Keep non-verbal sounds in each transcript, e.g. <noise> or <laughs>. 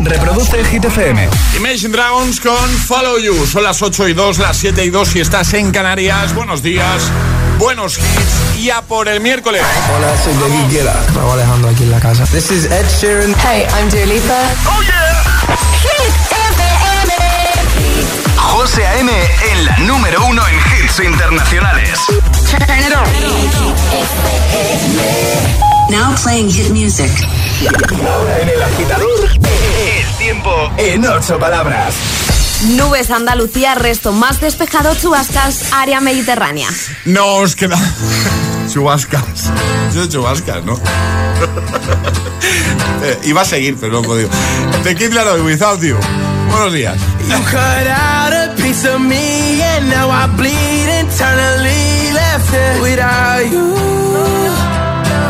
Reproduce Hit FM. Imagine Dragons con Follow You. Son las 8 y 2, las 7 y 2 si estás en Canarias. Buenos días, buenos hits. Ya por el miércoles. Hola, soy David Guetta. Raúl Alejandro aquí en la casa. This is Ed Sheeran. Hey, I'm Dua Lipa. ¡Oh, yeah! Hit FM. José A.M. en la número uno en hits internacionales. Turn it on. Now playing hit music. Ahora en el agitador, el tiempo en ocho palabras. Nubes Andalucía, resto más despejado, chubascas, área mediterránea. Nos queda. <laughs> chubascas. Yo chubascas, ¿no? <laughs> eh, iba a seguir, pero no puedo. The Kid Laroi, Without You. Buenos días. You cut out a piece of me and now I bleed internally left it without you,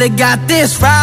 we could've got this right.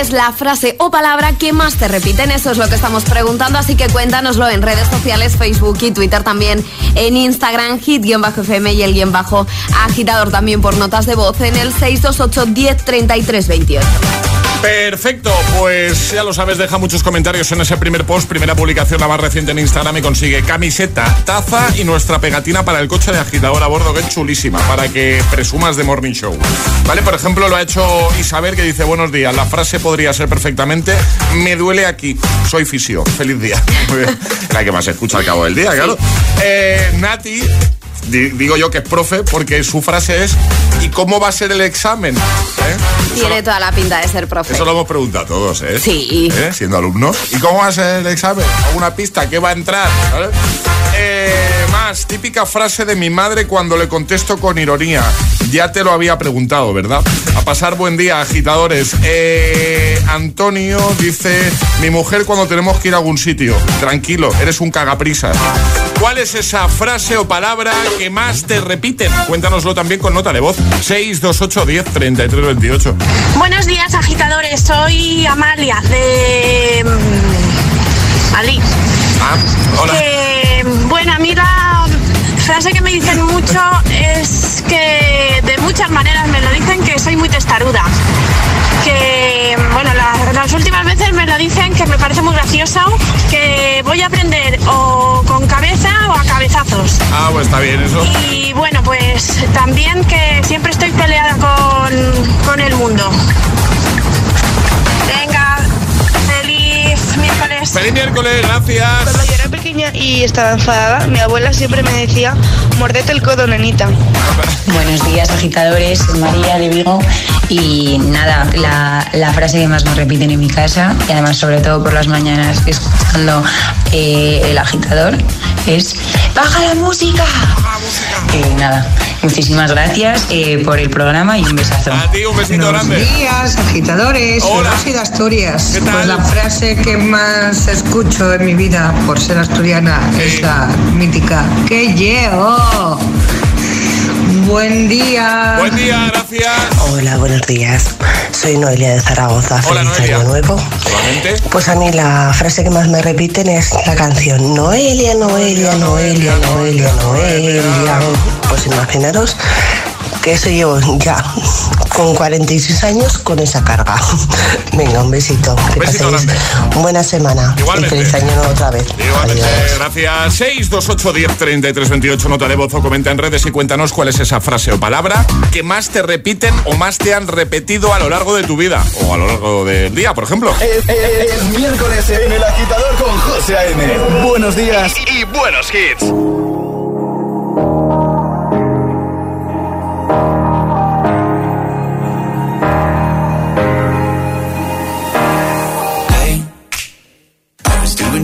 Es la frase o palabra que más te repiten? Eso es lo que estamos preguntando, así que cuéntanoslo en redes sociales, Facebook y Twitter también, en Instagram, hit-fm y el guion bajo agitador también por notas de voz en el 628 10 33 28. Perfecto, pues ya lo sabes, deja muchos comentarios en ese primer post, primera publicación, la más reciente en Instagram y consigue camiseta, taza y nuestra pegatina para el coche de agitador a bordo, que es chulísima, para que presumas de Morning Show. Vale, por ejemplo, lo ha hecho Isabel que dice, buenos días, la frase podría ser perfectamente, me duele aquí, soy fisio, feliz día. <laughs> Muy bien. La que más se escucha al cabo del día, claro. Eh, Nati digo yo que es profe porque su frase es ¿y cómo va a ser el examen? ¿Eh? Tiene lo, toda la pinta de ser profe. eso lo hemos preguntado todos, ¿eh? Sí. ¿Eh? Siendo alumnos. ¿Y cómo va a ser el examen? ¿Alguna pista? ¿Qué va a entrar? ¿Vale? Eh, más, típica frase de mi madre cuando le contesto con ironía. Ya te lo había preguntado, ¿verdad? A pasar buen día, agitadores. Eh, Antonio dice, mi mujer cuando tenemos que ir a algún sitio. Tranquilo, eres un cagaprisas. ¿Cuál es esa frase o palabra que más te repiten? Cuéntanoslo también con nota de voz. 628 10 33 28. Buenos días, agitadores. Soy Amalia de mm, Madrid. Ah, hola. Que, bueno, a mí la frase que me dicen mucho es que de muchas maneras me lo dicen que soy muy testaruda que, bueno, las últimas veces me lo dicen que me parece muy graciosa, que voy a aprender o con cabeza o a cabezazos. Ah, pues está bien eso. Y bueno, pues también que siempre estoy peleada con, con el mundo. Venga, Feliz miércoles, gracias. Cuando yo era pequeña y estaba enfadada, mi abuela siempre me decía, mordete el codo, nenita. <laughs> Buenos días, agitadores. Soy María de Vigo. Y nada, la, la frase que más nos repiten en mi casa, y además, sobre todo por las mañanas, escuchando eh, el agitador, es: ¡Baja la música! Y nada, muchísimas gracias eh, por el programa y un besazo. A ti un besito Buenos grande. días, agitadores. Hola. Rosy de Asturias. ¿Qué tal? Pues la frase que más escucho en mi vida por ser asturiana Sí. es la mítica ¡Que llevo! Buen día. Buen día, gracias. Hola, buenos días. Soy Noelia de Zaragoza. Hola, Feliz Noelia. año nuevo. Solamente. Pues a mí la frase que más me repiten es la canción Noelia, Noelia, Noelia, Noelia, Noelia. Pues imaginaros que eso llevo ya con 46 años con esa carga. <laughs> Venga, un besito. Que Besito paséis grande. buena semana. Igualmente. Y feliz año nuevo otra vez. Igualmente, Adiós. gracias. 628 10 33 28, nota de voz o comenta en redes y cuéntanos cuál es esa frase o palabra que más te repiten o más te han repetido a lo largo de tu vida o a lo largo del día, por ejemplo. Es, es- es miércoles en el agitador con José A.M. Buenos días y buenos hits.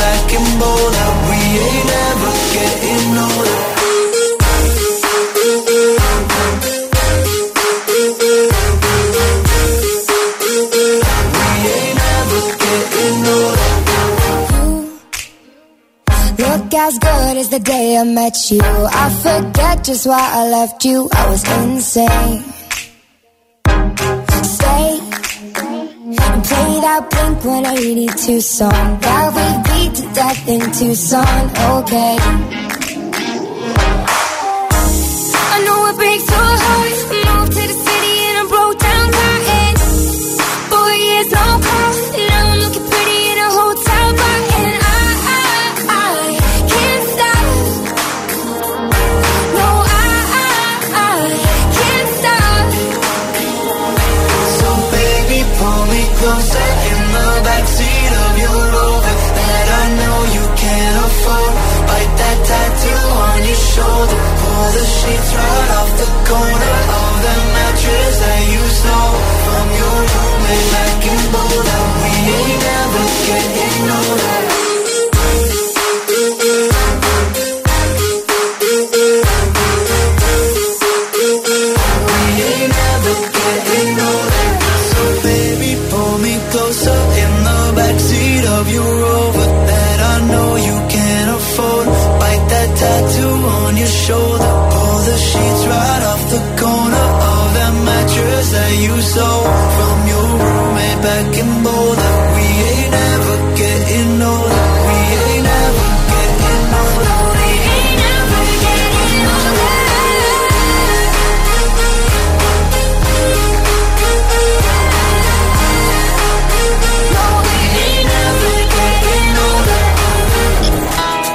back in Boulder. We ain't ever getting older. We ain't ever getting older. Look as good as the day I met you. I forget just why I left you. I was insane. That Blink 182 song that we beat to death in Tucson. Okay. I know it breaks your heart. gonna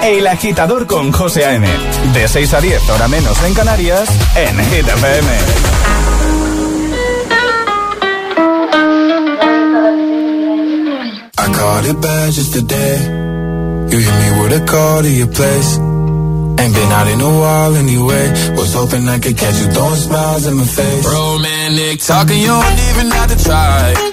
El agitador con José A.M. De 6 a 10, hora menos en Canarias, en Hit FM. I caught it bad just today. You hit me with a call to your place. Ain't been out in a while anyway. Was hoping I could catch you throwing smiles in my face. Romantic talking, you don't even have to try.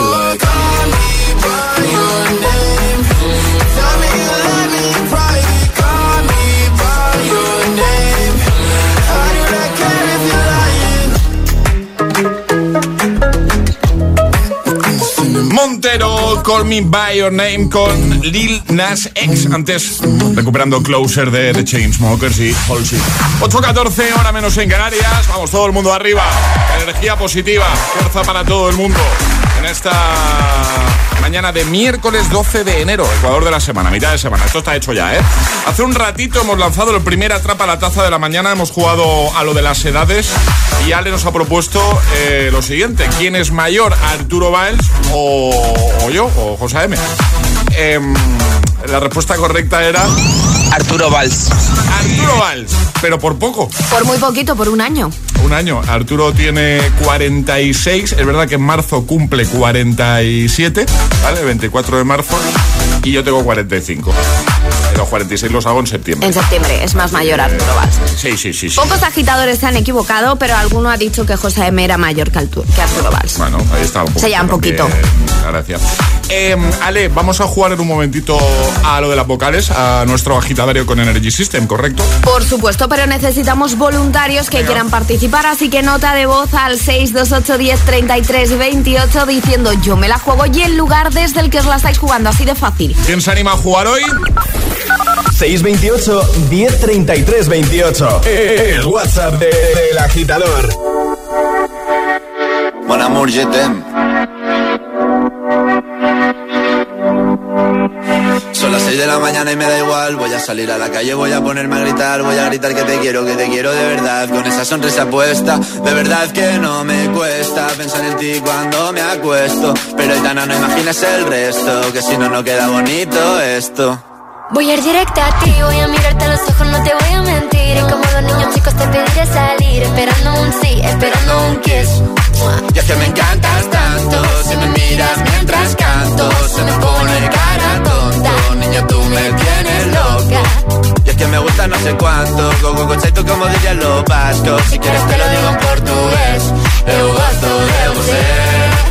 Call Me By Your Name con Lil Nas X. Antes, recuperando Closer de The Chainsmokers y Halsey. 8.14, hora menos en Canarias. Vamos, todo el mundo arriba. Energía positiva, fuerza para todo el mundo. En esta mañana de miércoles 12 de enero, Ecuador de la semana, mitad de semana. Esto está hecho ya, ¿eh? Hace un ratito hemos lanzado el primer atrapa la taza de la mañana. Hemos jugado a lo de las edades y Ale nos ha propuesto eh, lo siguiente: ¿quién es mayor, Arturo Valls o, o yo, o José M? Em, la respuesta correcta era Arturo Valls. Arturo Valls, pero por poco. Por muy poquito, por un año. Un año. Arturo tiene 46. Es verdad que en marzo cumple 47, ¿vale? 24 de marzo. Y yo tengo 45. Los 46 los hago en septiembre. En septiembre es más mayor Arturo Valls. Sí, sí, sí. sí. Pocos agitadores se han equivocado, pero alguno ha dicho que José M era mayor que Arturo, que Arturo Valls. Bueno, ahí está un. Se lleva un poquito. Gracias. Eh, Ale, vamos a jugar en un momentito a lo de las vocales, a nuestro agitadario con Energy System, ¿correcto? Por supuesto, pero necesitamos voluntarios que quieran participar, así que nota de voz al 628 10 33 28 diciendo yo me la juego y el lugar desde el que os la estáis jugando, así de fácil. ¿Quién se anima a jugar hoy? 628 1033 28. El WhatsApp de- del agitador. Mon amour, je t'aime. Son las 6 de la mañana y me da igual. Voy a salir a la calle, voy a ponerme a gritar. Voy a gritar que te quiero, que te quiero de verdad. Con esa sonrisa puesta, de verdad que no me cuesta pensar en ti cuando me acuesto. Pero Aitana, no imaginas el resto, que si no, no queda bonito esto. Voy a ir directa a ti, voy a mirarte a los ojos, no te voy a mentir. Y como los niños chicos te pediré salir, esperando un sí, esperando un kiss. Y es que me encantas tanto, si me miras mientras canto, se me pone cara tonto, niña tú me tienes loca. Y es que me gusta no sé cuánto, go go como dirían los vascos, si quieres te lo digo en portugués, eu gosto de você.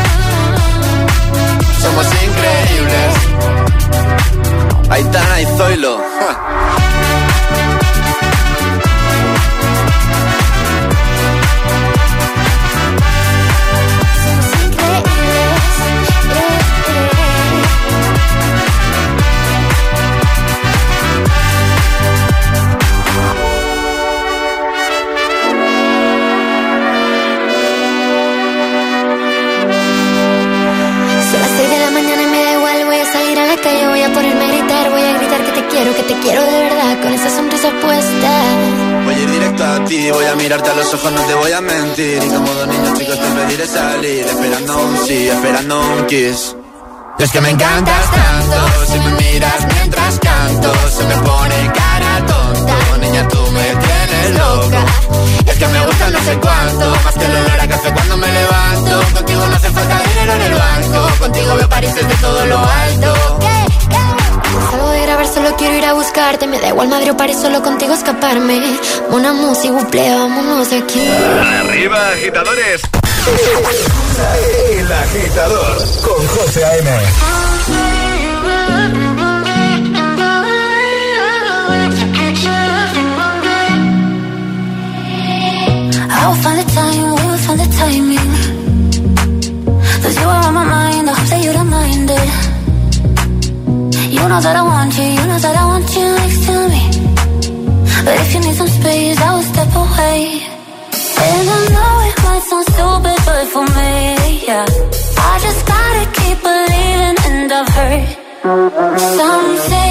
Somos increíbles. Aitana y Zoilo. Es que me encantas tanto, si me miras mientras canto, se me pone cara tonta. Niña, tú me tienes loca. Es que me gusta no sé cuánto, más que el olor a café cuando me levanto. Contigo no hace falta dinero en el banco, contigo veo París desde todo lo alto. Salgo de grabar, solo quiero ir a buscarte. Me da igual madre o París, solo contigo escaparme. Una música, buple, vámonos de aquí. Arriba, agitadores. El agitador con José A.M. I will find the time, we will find the timing. Cause you are on my mind, I hope that you don't mind it. You know that I want you, you know that I want you next to me. But if you need some space, Some say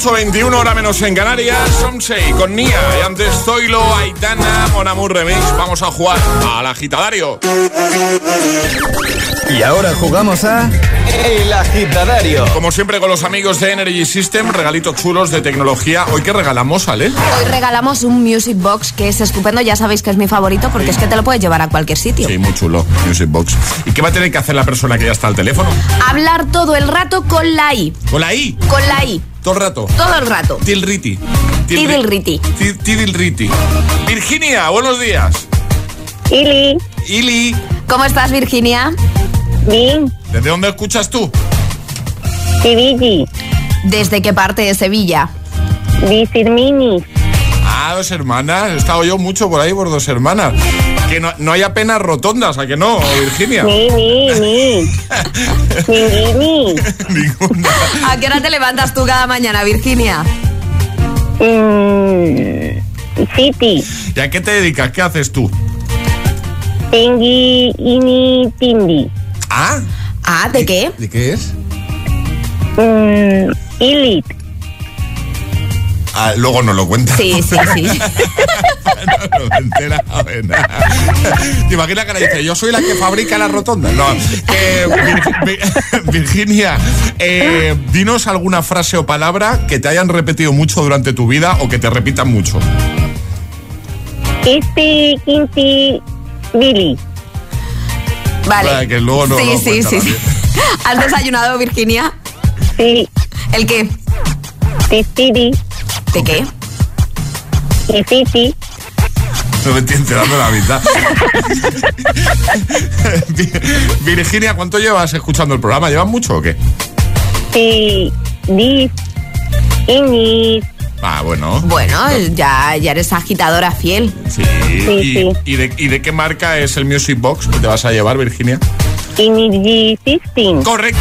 8.21 hora menos en Canarias, Somsei con Nia y antes Zoilo, Aitana, Monamur Remix. Vamos a jugar al agitadario. Y ahora jugamos a El Agitadario. Como siempre con los amigos de Energy System, regalitos chulos de tecnología. Hoy que regalamos, Ale. Hoy regalamos un Music Box que es estupendo, ya sabéis que es mi favorito porque es que te lo puedes llevar a cualquier sitio. Sí, muy chulo, Music Box. ¿Y qué va a tener que hacer la persona que ya está al teléfono? Hablar todo el rato con la I. Con la I, Con la I. todo el rato. Todo el rato. Tilriti. Tidilriti. Ti- Tidilriti. Virginia, buenos días. Ili. Ili. ¿Cómo estás, Virginia? Bien. ¿Desde dónde escuchas tú? Sevilla. ¿Desde qué parte de Sevilla? De Firmini. Ah, dos hermanas. He estado yo mucho por ahí por dos hermanas. Que no, no hay apenas rotondas, ¿a que no, Virginia? Ni, ni, ni. Ni, ni, ¿A qué hora te levantas tú cada mañana, Virginia? Mm, City. ¿Y a qué te dedicas? ¿Qué haces tú? Tengi ini tindi. ¿Ah? ¿Ah? ¿De qué? ¿De qué es? Mm, Ilit. Ah, luego nos lo cuenta. Sí, sí, <laughs> sí. no nada. ¿Te imaginas que le dice, yo soy la que fabrica la rotonda? No. Eh, Vir- Vir- Virginia, eh, dinos alguna frase o palabra que te hayan repetido mucho durante tu vida o que te repitan mucho. Kisti, Kinti, Billy. Vale. Para que luego no sí, lo sí, sí. ¿Has desayunado, Virginia? Sí. ¿El qué? Tistiri, ¿De qué? Kifiti. No me estoy enterando la mitad. Vir- <laughs> Virginia, ¿cuánto llevas escuchando el programa? ¿Llevas mucho o qué? Sí. Dis. Inis. Ah, bueno. Bueno, ya, ya eres agitadora fiel. Sí. Sí, ¿Y, sí. y de, y de qué marca es el Music Box que te vas a llevar, Virginia? Inis System. Correcto.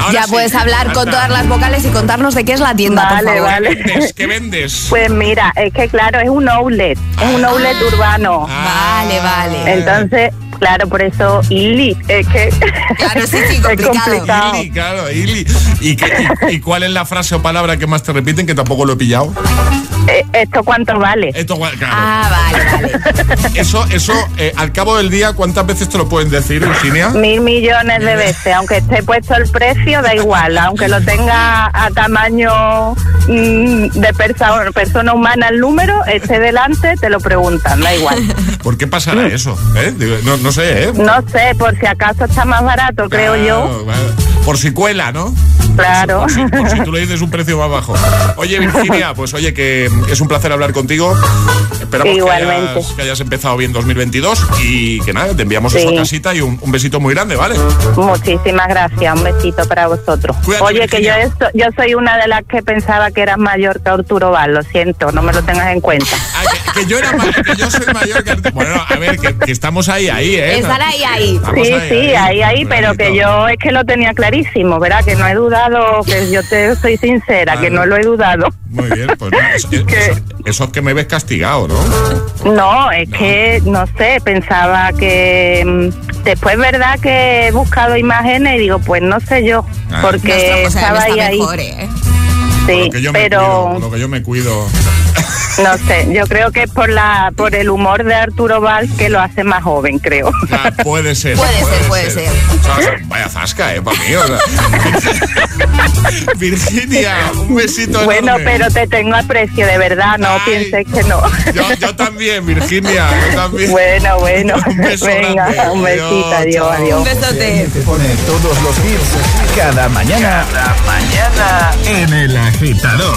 Ahora ya sí, puedes hablar con todas las vocales y contarnos de qué es la tienda, por Vale, favor. vale. ¿Qué vendes? ¿Qué vendes? Pues mira, es que claro, es un outlet, es un outlet urbano. Vale, vale. Entonces, claro, por eso Ili, es que Claro, sí, sí, <laughs> es complicado. complicado. Ili, claro, Ili. ¿Y, qué- y- y cuál es la frase o palabra que más te repiten que tampoco lo he pillado? Eh, ¿Esto cuánto vale? Esto, claro. Ah, vale, vale. <laughs> Eso, eso, eh, al cabo del día, ¿cuántas veces te lo pueden decir, Virginia? Mil millones de veces, aunque esté puesto el precio, da igual, aunque lo tenga a tamaño mm, de persa- persona humana el número, esté delante, te lo preguntan, da igual. ¿Por qué pasará eso? ¿Eh? Digo, No, no sé, ¿eh? No sé, por si acaso está más barato, creo yo. Claro, claro. Por si cuela, ¿no? Claro. Por si, por si tú le dices un precio más bajo. Oye, Virginia, pues oye, que es un placer hablar contigo. Esperamos que Igualmente. hayas, que hayas empezado bien 2022 y que nada, te enviamos Sí. a casita y un, un besito muy grande, ¿vale? Muchísimas gracias, un besito para vosotros. Cuídate, Oye, que yo, esto- yo soy una de las que pensaba que eras mayor que Arturo Val, lo siento, no me lo tengas en cuenta. Ah, que, que yo era ma- que yo soy mayor que Arturo. Bueno, a ver, que, que estamos ahí, ahí, ¿eh? Estar ahí, ahí. Estamos Sí, sí, ahí, ahí, pero que yo es que lo tenía clarísimo, ¿verdad? Que no he dudado, que yo te soy sincera, que no lo he dudado. Muy bien, pues no, <laughs> eso, eso- eso es que me ves castigado, ¿no? No, es que, no sé, pensaba que mm, después, ¿verdad? Que he buscado imágenes y digo, pues no sé yo, Ah. porque estaba ahí, ahí. mejor, ¿eh? Con Sí, lo que yo me pero cuido, con lo que yo me cuido. <laughs> no <laughs> sé, yo creo que es por la por el humor de Arturo Valls que lo hace más joven, creo. Ah, puede ser. Puede ser, puede ser. Vaya zasca, ¿eh? Para mí. o sea. <laughs> Virginia, un besito Bueno, enorme. pero te tengo aprecio, de verdad, no Ay. pienses que no. Yo, yo también, Virginia, yo también. Bueno, bueno, <laughs> Un beso venga, grande. un besito, Adiós, adiós, adiós. Un besote. Te pone todos los hits cada mañana. Cada mañana en el agitador.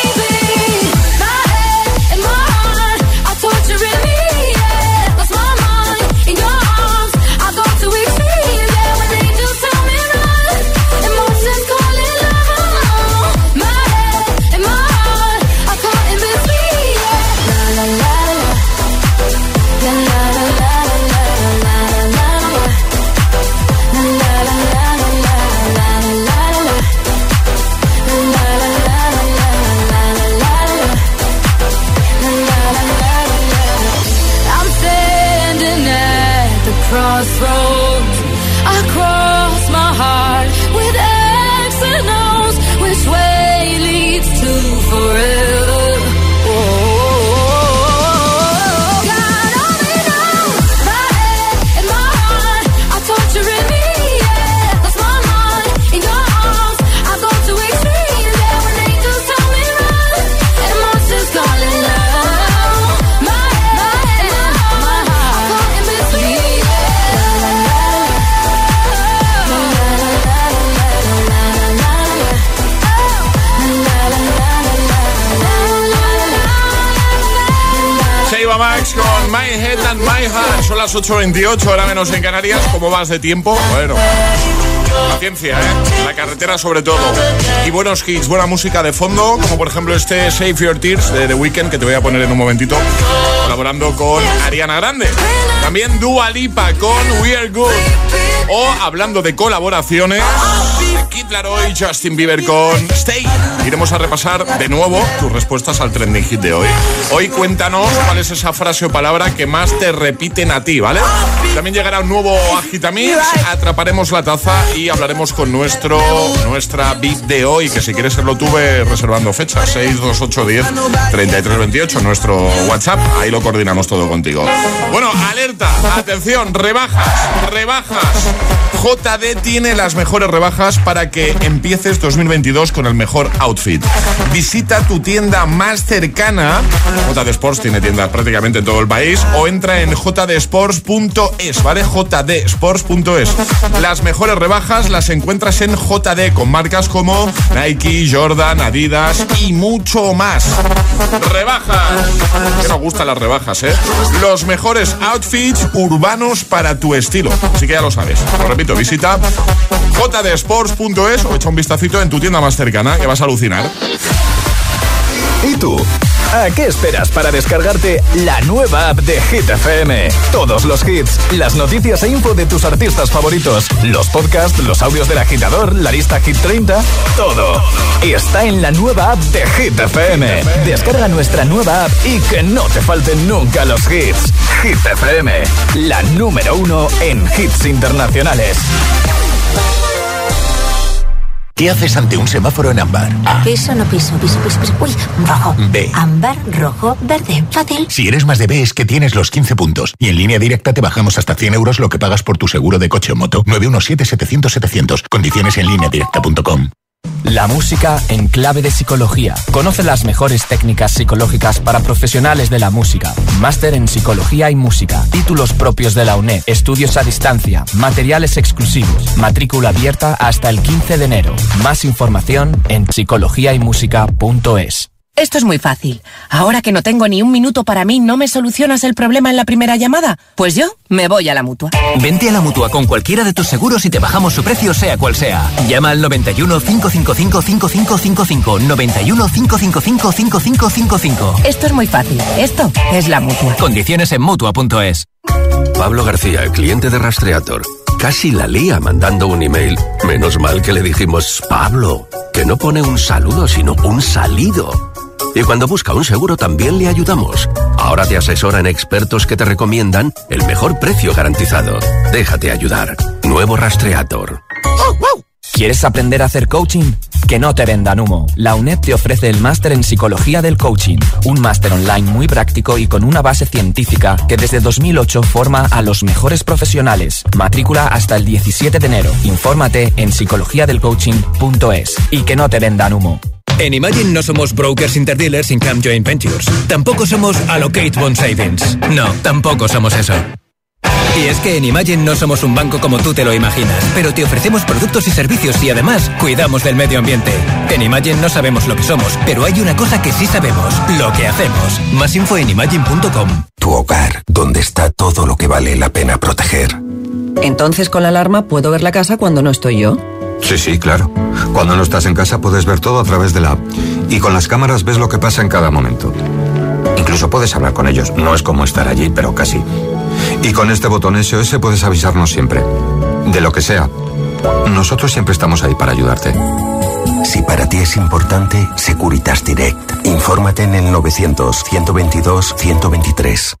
Las 8.28, ahora menos en Canarias. ¿Cómo vas de tiempo? Bueno. Paciencia, ¿eh? La carretera sobre todo. Y buenos hits, buena música de fondo, como por ejemplo este Save Your Tears de The Weeknd, que te voy a poner en un momentito, colaborando con Ariana Grande. También Dua Lipa con We Are Good. O hablando de colaboraciones, Kid Laroi y Justin Bieber con Stay. Iremos a repasar de nuevo tus respuestas al trending hit de hoy. Hoy cuéntanos cuál es esa frase o palabra que más te repiten a ti, ¿vale? También llegará un nuevo Agitamix, atraparemos la taza y hablaremos con nuestro nuestra beat de hoy, que si quieres serlo tuve reservando fecha, 62810 3328, nuestro WhatsApp, ahí lo coordinamos todo contigo. Bueno, alerta, atención, rebajas, rebajas. JD tiene las mejores rebajas para que empieces 2022 con el mejor outfit. Visita tu tienda más cercana. JD Sports tiene tiendas prácticamente en todo el país. O entra en jdsports.es, ¿vale? jdsports.es. Las mejores rebajas las encuentras en JD con marcas como Nike, Jordan, Adidas y mucho más. Rebajas. Que nos gustan las rebajas, ¿eh? Los mejores outfits urbanos para tu estilo. Así que ya lo sabes. Lo repito, visita jdsports.es o echa un vistacito en tu tienda más cercana que vas a alucinar. ¿Y tú? ¿A qué esperas para descargarte la nueva app de Hit FM? Todos los hits, las noticias e info de tus artistas favoritos, los podcasts, los audios del agitador, la lista Hit 30, todo. Está en la nueva app de Hit FM. Descarga nuestra nueva app y que no te falten nunca los hits. Hit FM, la número uno en hits internacionales. ¿Qué haces ante un semáforo en ámbar? A. Piso, no piso, piso, piso, piso. Uy, rojo. B. Ámbar, rojo, verde. Fácil. Si eres más de B es que tienes los 15 puntos. Y en línea directa te bajamos hasta 100 euros lo que pagas por tu seguro de coche o moto. 917-700-700. Condiciones en línea directa.com. La música en clave de psicología. Conoce las mejores técnicas psicológicas para profesionales de la música. Máster en psicología y música. Títulos propios de la UNED. Estudios a distancia. Materiales exclusivos. Matrícula abierta hasta el 15 de enero. Más información en psicologiaymusica.es. Esto es muy fácil. Ahora que no tengo ni un minuto para mí, ¿no me solucionas el problema en la primera llamada? Pues yo me voy a la mutua. Vente a la mutua con cualquiera de tus seguros y te bajamos su precio, sea cual sea. Llama al 91 555 5555. 91 555 5555. Esto es muy fácil. Esto es la mutua. Condiciones en mutua.es. Pablo García, cliente de Rastreator. Casi la lía mandando un email. Menos mal que le dijimos, Pablo, que no pone un saludo, sino un salido. Y cuando busca un seguro también le ayudamos. Ahora te asesoran expertos que te recomiendan el mejor precio garantizado. Déjate ayudar. Nuevo Rastreator. ¿Quieres aprender a hacer coaching? Que no te vendan humo. La UNED te ofrece el máster en psicología del coaching, un máster online muy práctico y con una base científica que desde 2008 forma a los mejores profesionales. Matrícula hasta el 17 de enero. Infórmate en psicologiadelcoaching.es y que no te vendan humo. En Imagine no somos brokers interdealers Income Joint Ventures. Tampoco somos Allocate Bond Savings. No, tampoco somos eso. Y es que en Imagine no somos un banco como tú te lo imaginas, pero te ofrecemos productos y servicios y además cuidamos del medio ambiente. En Imagine no sabemos lo que somos, pero hay una cosa que sí sabemos, lo que hacemos. Más info en imagine.com. Tu hogar, donde está todo lo que vale la pena proteger. Entonces con la alarma puedo ver la casa cuando no estoy yo. Sí, sí, claro. Cuando no estás en casa puedes ver todo a través de la app. Y con las cámaras ves lo que pasa en cada momento. Incluso puedes hablar con ellos. No es como estar allí, pero casi. Y con este botón SOS puedes avisarnos siempre. De lo que sea. Nosotros siempre estamos ahí para ayudarte. Si para ti es importante, Securitas Direct. Infórmate en el 900-122-123.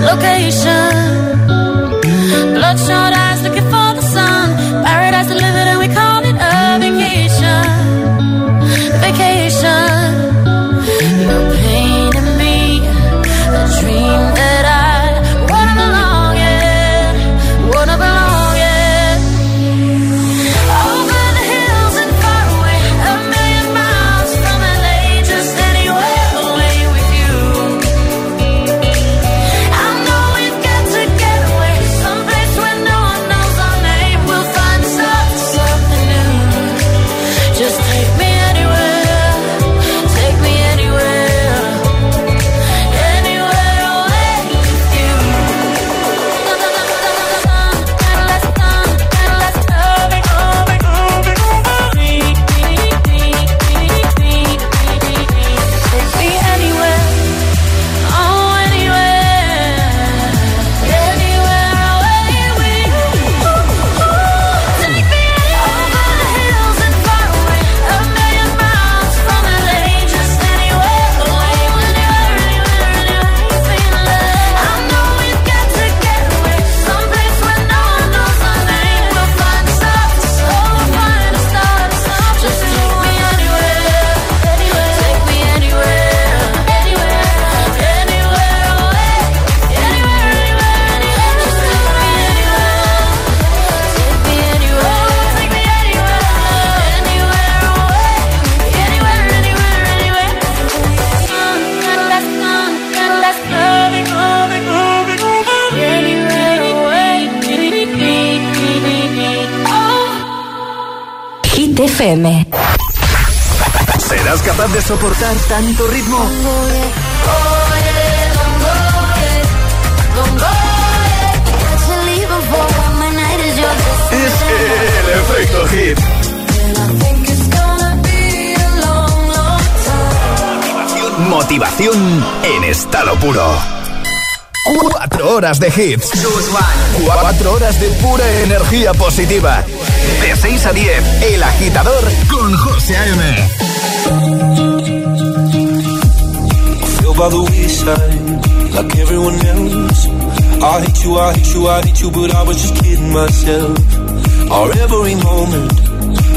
Location. Bloodshot eyes soportar tanto ritmo? Es el efecto hit. Motivación en estado puro. Cuatro horas de hits. Cuatro horas de pura energía positiva. De 6 a 10, El Agitador con José A.M. by the wayside, like everyone else. I hate you, I hate you, I hate you, but I was just kidding myself. Our every moment,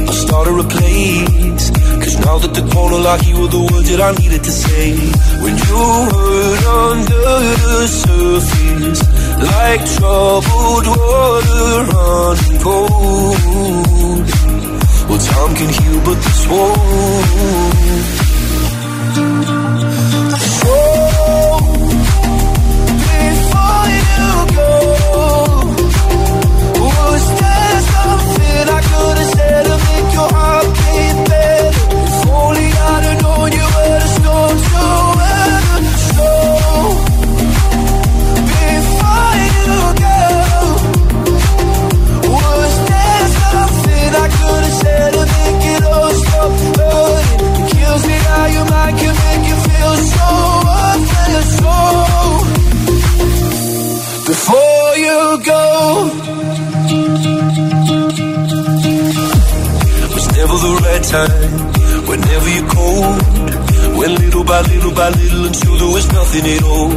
I started a place. Cause now that the corner like you were the words that I needed to say. When you hurt under the surface, like troubled water running cold. Well, time can heal, but this won't. I could make your heart beat? If only I'd have known you were the storm. So, nothing at all.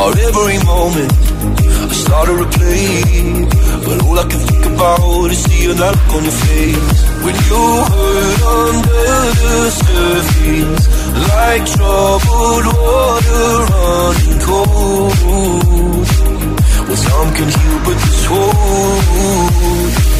Or every moment, I started to play, but all I can think about is seeing that look on your face when you hurt under the surface, like troubled water running cold. Well, some can heal, but this won't.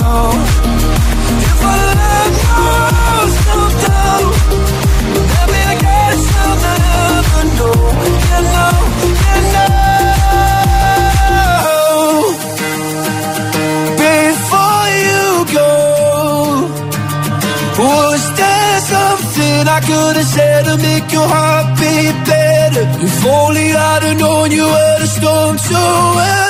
only I'd have shared to make your heart beat pure If only I had known you were the storm to weather.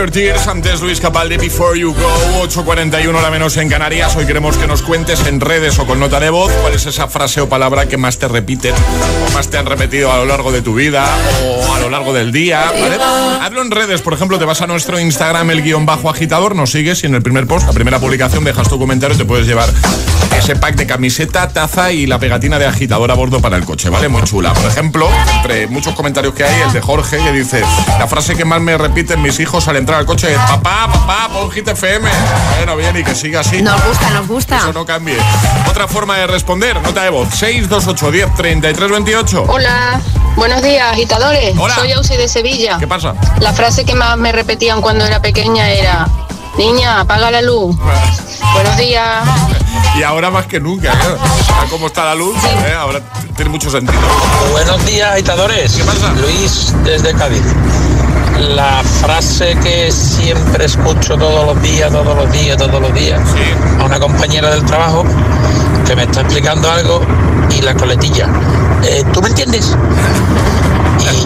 Your Tears, antes Luis Capaldi, Before You Go, 8.41 la menos en Canarias. Hoy queremos que nos cuentes en redes o con nota de voz cuál es esa frase o palabra que más te repiten o más te han repetido a lo largo de tu vida o a lo largo del día, ¿vale? Hazlo en redes, por ejemplo, te vas a nuestro Instagram, el guion bajo agitador, nos sigues y en el primer post, la primera publicación, dejas tu comentario y te puedes llevar ese pack de camiseta, taza y la pegatina de agitador a bordo para el coche, ¿vale? Muy chula. Por ejemplo, entre muchos comentarios que hay, el de Jorge que dice, la frase que más me repiten mis hijos al entrar al coche es, papá, papá, pon Hit FM. Bueno, bien, y que siga así. Nos gusta, nos gusta. Eso no cambie. Otra forma de responder, nota de voz, 628 10 33 28. Hola, buenos días, agitadores. Hola. Soy Ausi de Sevilla. ¿Qué pasa? La frase que más me repetían cuando era pequeña era, niña, apaga la luz. buenos días. Y ahora más que nunca, ¿eh? Como está la luz, ¿eh? ahora tiene mucho sentido. Buenos días, agitadores. ¿Qué pasa? Luis, desde Cádiz. La frase que siempre escucho todos los días, todos los días, todos los días, a una compañera del trabajo que me está explicando algo y la coletilla. eh, ¿Tú me entiendes?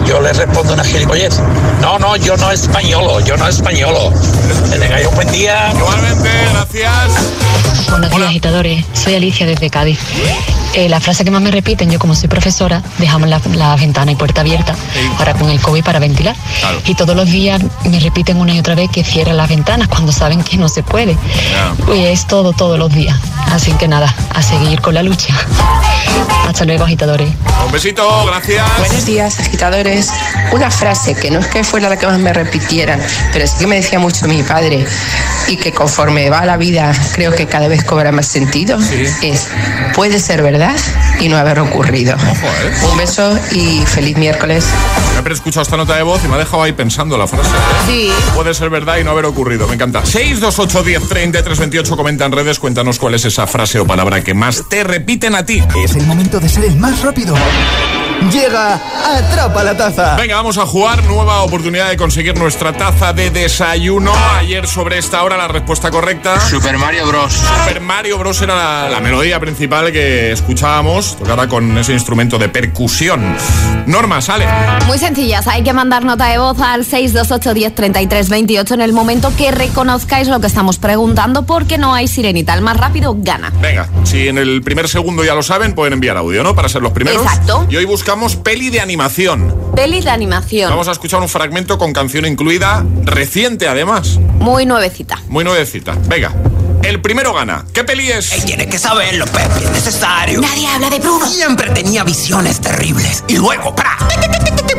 Yo le respondo una gilipollez. No, no, yo no españolo, yo no españolo. Que tengáis un buen día. Igualmente, gracias. Buenos días, agitadores. Soy Alicia desde Cádiz. Eh, la frase que más me repiten, yo como soy profesora, dejamos la, la ventana y puerta abierta ahora con el COVID para ventilar. Y todos los días me repiten una y otra vez que cierran las ventanas cuando saben que no se puede. Y es todo, todos los días. Así que nada, a seguir con la lucha. Hasta luego, agitadores. Un besito, gracias. Buenos días, agitadores. Una frase que no es que fuera la que más me repitieran, pero sí que me decía mucho mi padre y que conforme va la vida creo que cada vez cobra más sentido, es puede ser verdad y no haber ocurrido. Un beso y feliz miércoles. Siempre he escuchado esta nota de voz y me ha dejado ahí pensando la frase. ¿eh? Sí. Puede ser verdad y no haber ocurrido. Me encanta. 628 10 33 28 comenta en redes. Cuéntanos cuál es esa frase o palabra que más te repiten a ti. Es el momento de ser el más rápido. Llega Atrapa la Taza. Venga, vamos a jugar. Nueva oportunidad de conseguir nuestra taza de desayuno. Ayer sobre esta hora la respuesta correcta. Super Mario Bros. Super Mario Bros. era la, la melodía principal que escuchábamos, tocada con ese instrumento de percusión. Norma, sale. Muy sencillas, hay que mandar nota de voz al 628 10 33 28 en el momento que reconozcáis lo que estamos preguntando porque no hay sirenita. El más rápido gana. Venga, si en el primer segundo ya lo saben, pueden enviar audio, ¿no? Para ser los primeros. Exacto. Y hoy buscamos peli de animación. Peli de animación. Vamos a escuchar un fragmento con canción incluida, reciente además, Muy nuevecita. muy nuevecita. Venga, el primero gana. ¿Qué peli es? Tienes que saberlo, Pepe, es necesario. Nadie habla de Bruno. Siempre tenía visiones terribles. Y luego, ¡pra!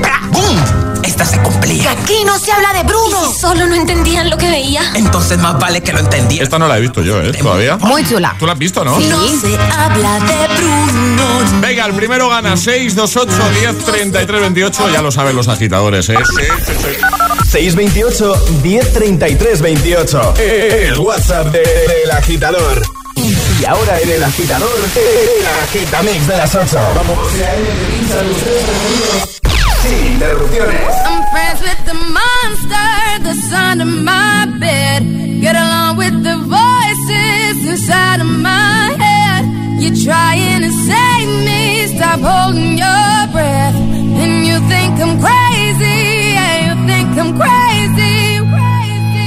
¡pra! ¡Bum! Esta se cumplía. Aquí no se habla de Bruno. Solo no entendían lo que veía. Entonces más vale que lo entendía. Esta no la he visto yo, ¿eh? Todavía. Muy chula. ¿Tú la has visto, no? No se habla de Bruno. Venga, el primero gana 628 10 33 28. Ya lo saben los agitadores, ¿eh? Sí, sí, sí. 628 1033 28. El WhatsApp de- del agitador. Y ahora en el agitador, el agitamix de las 8. Vamos. I'm friends with the monster that's under my bed. Get along with the voices inside of my head. You're trying to save me, stop holding your breath. And you think I'm crazy, yeah, you think I'm crazy.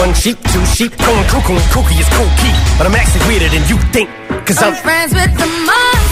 One sheep, two sheep, going cuckoo and kooky is cool. But I'm actually weirder than you think. Cause I'm I'm. friends with the monster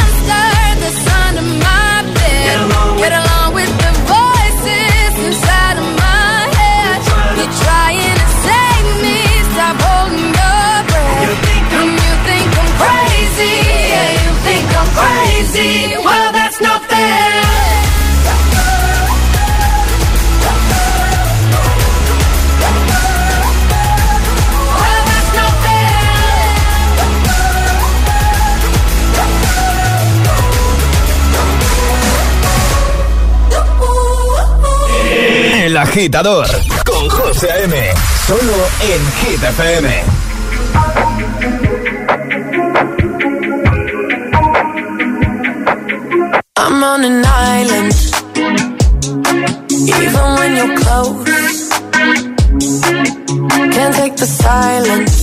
agitador con José A.M. Solo en Hit FM. I'm on an island. Even when you're close, can't take the silence.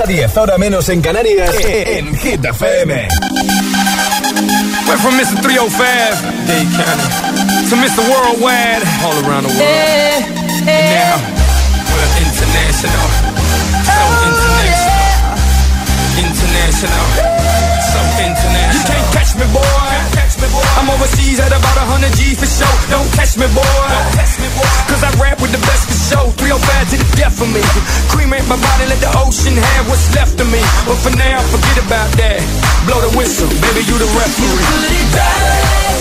A 10, ahora menos en Canarias, eh, eh, en Hit FM. Went from Mr. 305, Dade County, to Mr. Worldwide, all around the world. Eh, and now, we're international. So oh, international. International. So international. You can't catch me, boy. I'm overseas at about 100 G for show. Sure. Don't catch me, boy. Don't catch me, boy. Cause I rap with the best for show. 305 to the death of me. Cremate my body, let the ocean have what's left of me. But for now, forget about that. Blow the whistle, baby, you the referee. a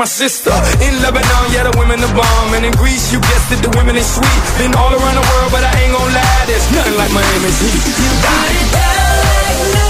my sister." In Lebanon, yeah, the women are bomb, and in Greece, you guessed it, the women is sweet. Been all around the world, but I ain't gon' lie, there's nothing like Miami's heat. You got it down, New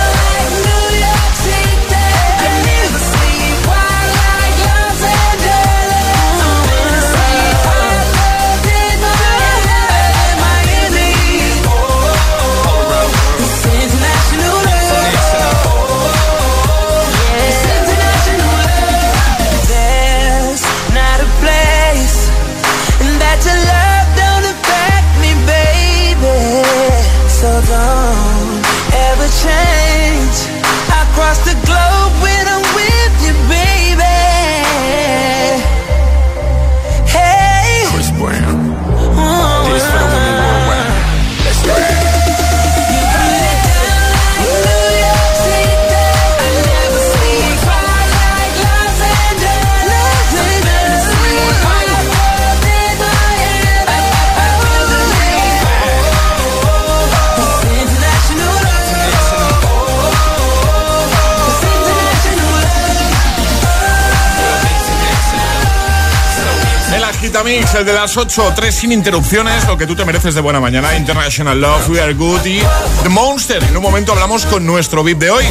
De las 8, 3 sin interrupciones, lo que tú te mereces de buena mañana. International Love, We Are Good y The Monster. En un momento hablamos con nuestro VIP de hoy.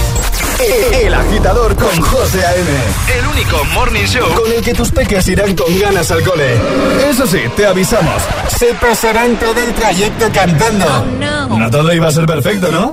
El agitador con José A.M. El único morning show con el que tus peques irán con ganas al cole. Eso sí, te avisamos. Se pasarán todo el trayecto cantando. No todo iba a ser perfecto, ¿no?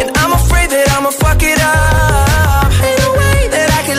And I'm afraid that I'ma fuck it up. Ain't no way that I can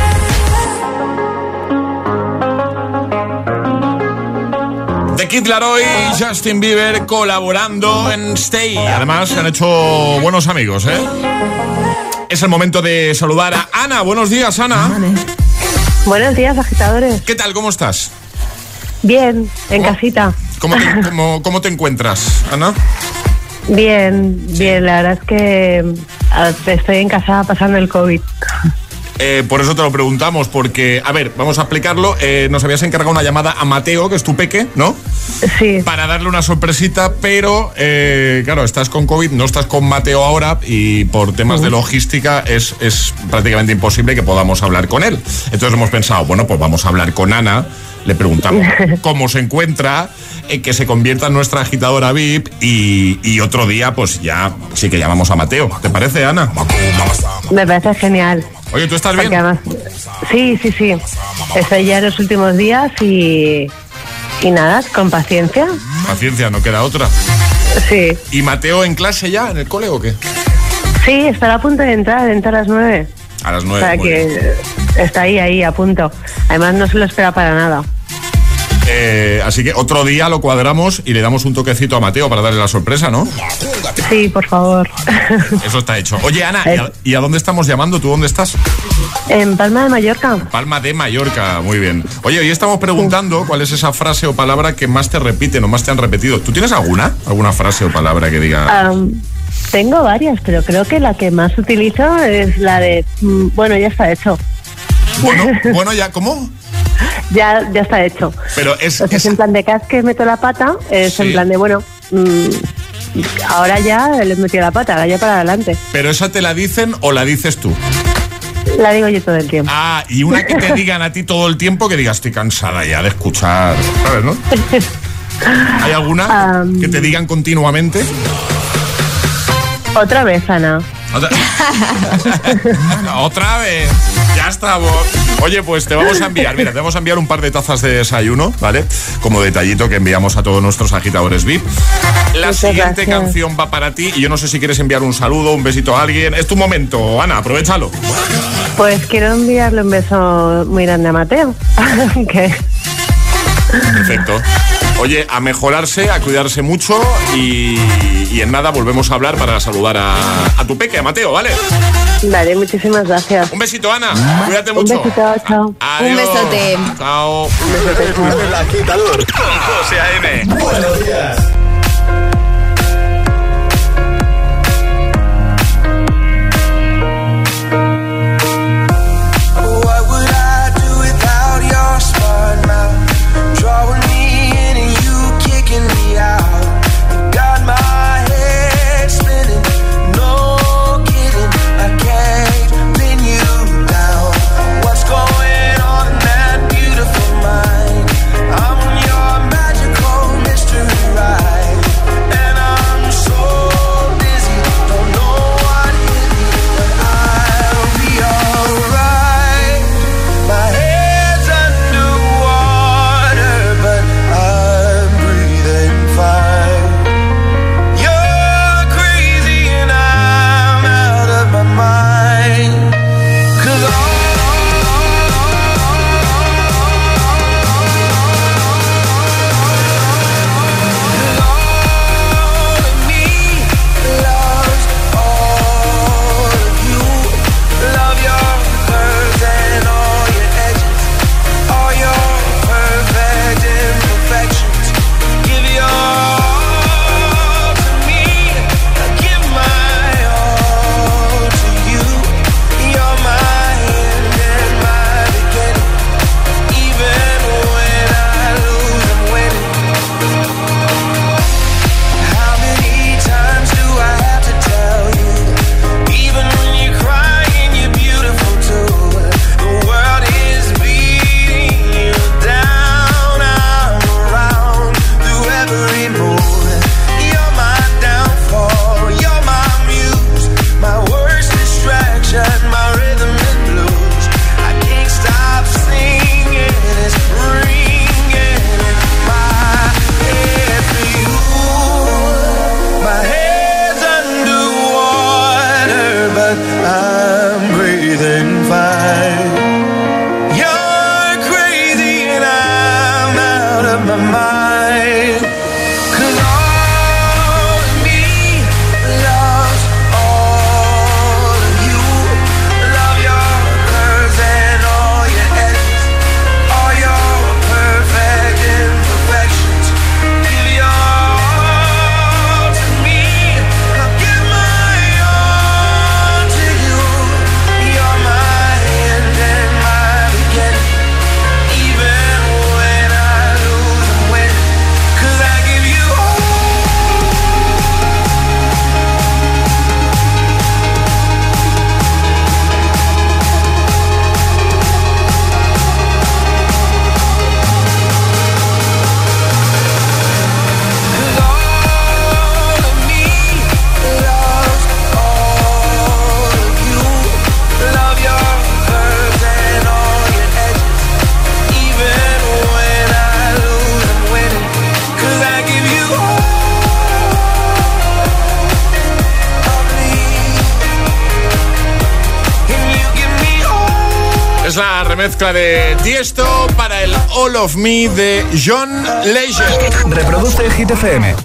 The Kid Laroi y Justin Bieber colaborando en Stay. Además, han hecho buenos amigos, ¿eh? Es el momento de saludar a Ana. Buenos días, Ana. Buenos días, agitadores. ¿Qué tal? ¿Cómo estás? Bien, en casita. ¿Cómo te, cómo- cómo te encuentras, Ana? Bien, bien, la verdad es que estoy en casa pasando el COVID. Eh, por eso te lo preguntamos, porque, a ver, vamos a explicarlo. Eh, nos habías encargado una llamada a Mateo, que es tu peque, ¿no? Sí. Para darle una sorpresita, pero, eh, claro, estás con COVID, no estás con Mateo ahora y por temas de logística es, es prácticamente imposible que podamos hablar con él. Entonces hemos pensado, bueno, pues vamos a hablar con Ana, le preguntamos <laughs> cómo se encuentra, eh, que se convierta en nuestra agitadora VIP y, y otro día, pues ya sí que llamamos a Mateo. ¿Te parece, Ana? Me parece genial. Oye, ¿tú estás bien? además- sí, sí, sí. Estoy ya en los últimos días y, y nada, con paciencia. Paciencia, no queda otra. Sí. ¿Y Mateo en clase ya, en el cole o qué? Sí, estará a punto de entrar, entra a las nueve. A las O nueve. sea muy bien. que está ahí, ahí, a punto. Además no se lo espera para nada. Eh, así que otro día lo cuadramos y le damos un toquecito a Mateo para darle la sorpresa, ¿no? Sí, por favor. Eso está hecho. Oye, Ana, ¿y a, y a dónde estamos llamando? ¿Tú dónde estás? en Palma de Mallorca. Palma de Mallorca, muy bien. Oye, hoy estamos preguntando cuál es esa frase o palabra que más te repiten o más te han repetido. ¿Tú tienes alguna? ¿Alguna frase o palabra que diga? Tengo varias, pero creo que la que más utilizo es la de, mm, bueno, ya está hecho. Bueno, bueno, ya, ¿cómo? Ya, ya está hecho. Pero es, O sea, es en plan de cas que meto la pata, es Sí. en plan de, bueno, mm, ahora ya les metió la pata, ahora ya para adelante. ¿Pero esa te la dicen o la dices tú? La digo yo todo el tiempo. Ah, y una que te digan a ti todo el tiempo que digas, estoy cansada ya de escuchar, ¿sabes, no? <laughs> ¿Hay alguna que te digan continuamente? Otra vez, Ana. Otra, <laughs> Otra vez. Ya estamos. Oye, pues te vamos a enviar, mira, te vamos a enviar un par de tazas de desayuno, ¿vale? Como detallito que enviamos a todos nuestros agitadores VIP. La Muchas siguiente gracias. canción va para ti y yo no sé si quieres enviar un saludo, un besito a alguien. Es tu momento, Ana, aprovechalo. Pues quiero enviarle un beso muy grande a Mateo. <laughs> Perfecto. Oye, a mejorarse, a cuidarse mucho y, y en nada volvemos a hablar para saludar a, a tu peque, a Mateo, ¿vale? Vale, muchísimas gracias. Un besito, Ana. Cuídate Un mucho. besito, chao. Adiós. besote. Chao. El agitador con José A.M. Buenos días. Of Me de John Legend. Reproduce Hit FM.